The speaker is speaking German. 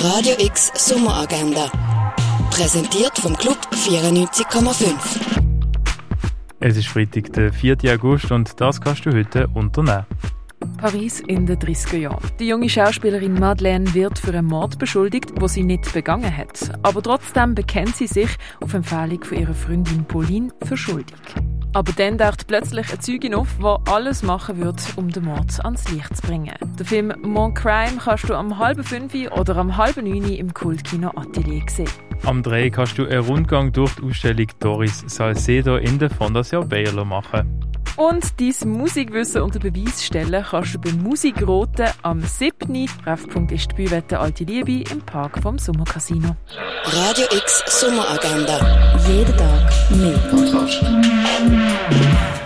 Radio X Sommeragenda. Präsentiert vom Club 94,5. Es ist Freitag, der 4. August und das kannst du heute unternehmen. Paris in den 30er Jahren. Die junge Schauspielerin Madeleine wird für einen Mord beschuldigt, wo sie nicht begangen hat. Aber trotzdem bekennt sie sich auf Empfehlung von ihrer Freundin Pauline für schuldig. Aber dann taucht plötzlich eine Zeugin auf, die alles machen wird, um den Mord ans Licht zu bringen. Den Film Mon Crime kannst du am halben fünf oder am halben neun im Kultkino Atelier sehen. Am Dreh kannst du einen Rundgang durch die Ausstellung Doris Salcedo in der Fondation Baylor machen. Und dein Musikwissen unter Beweis stellen kannst du beim Musikroten am 7. Treffpunkt ist die Büwette Alte Liebe im Park vom Sommercasino. Radio X Sommeragenda. Jeden Tag mehr. out.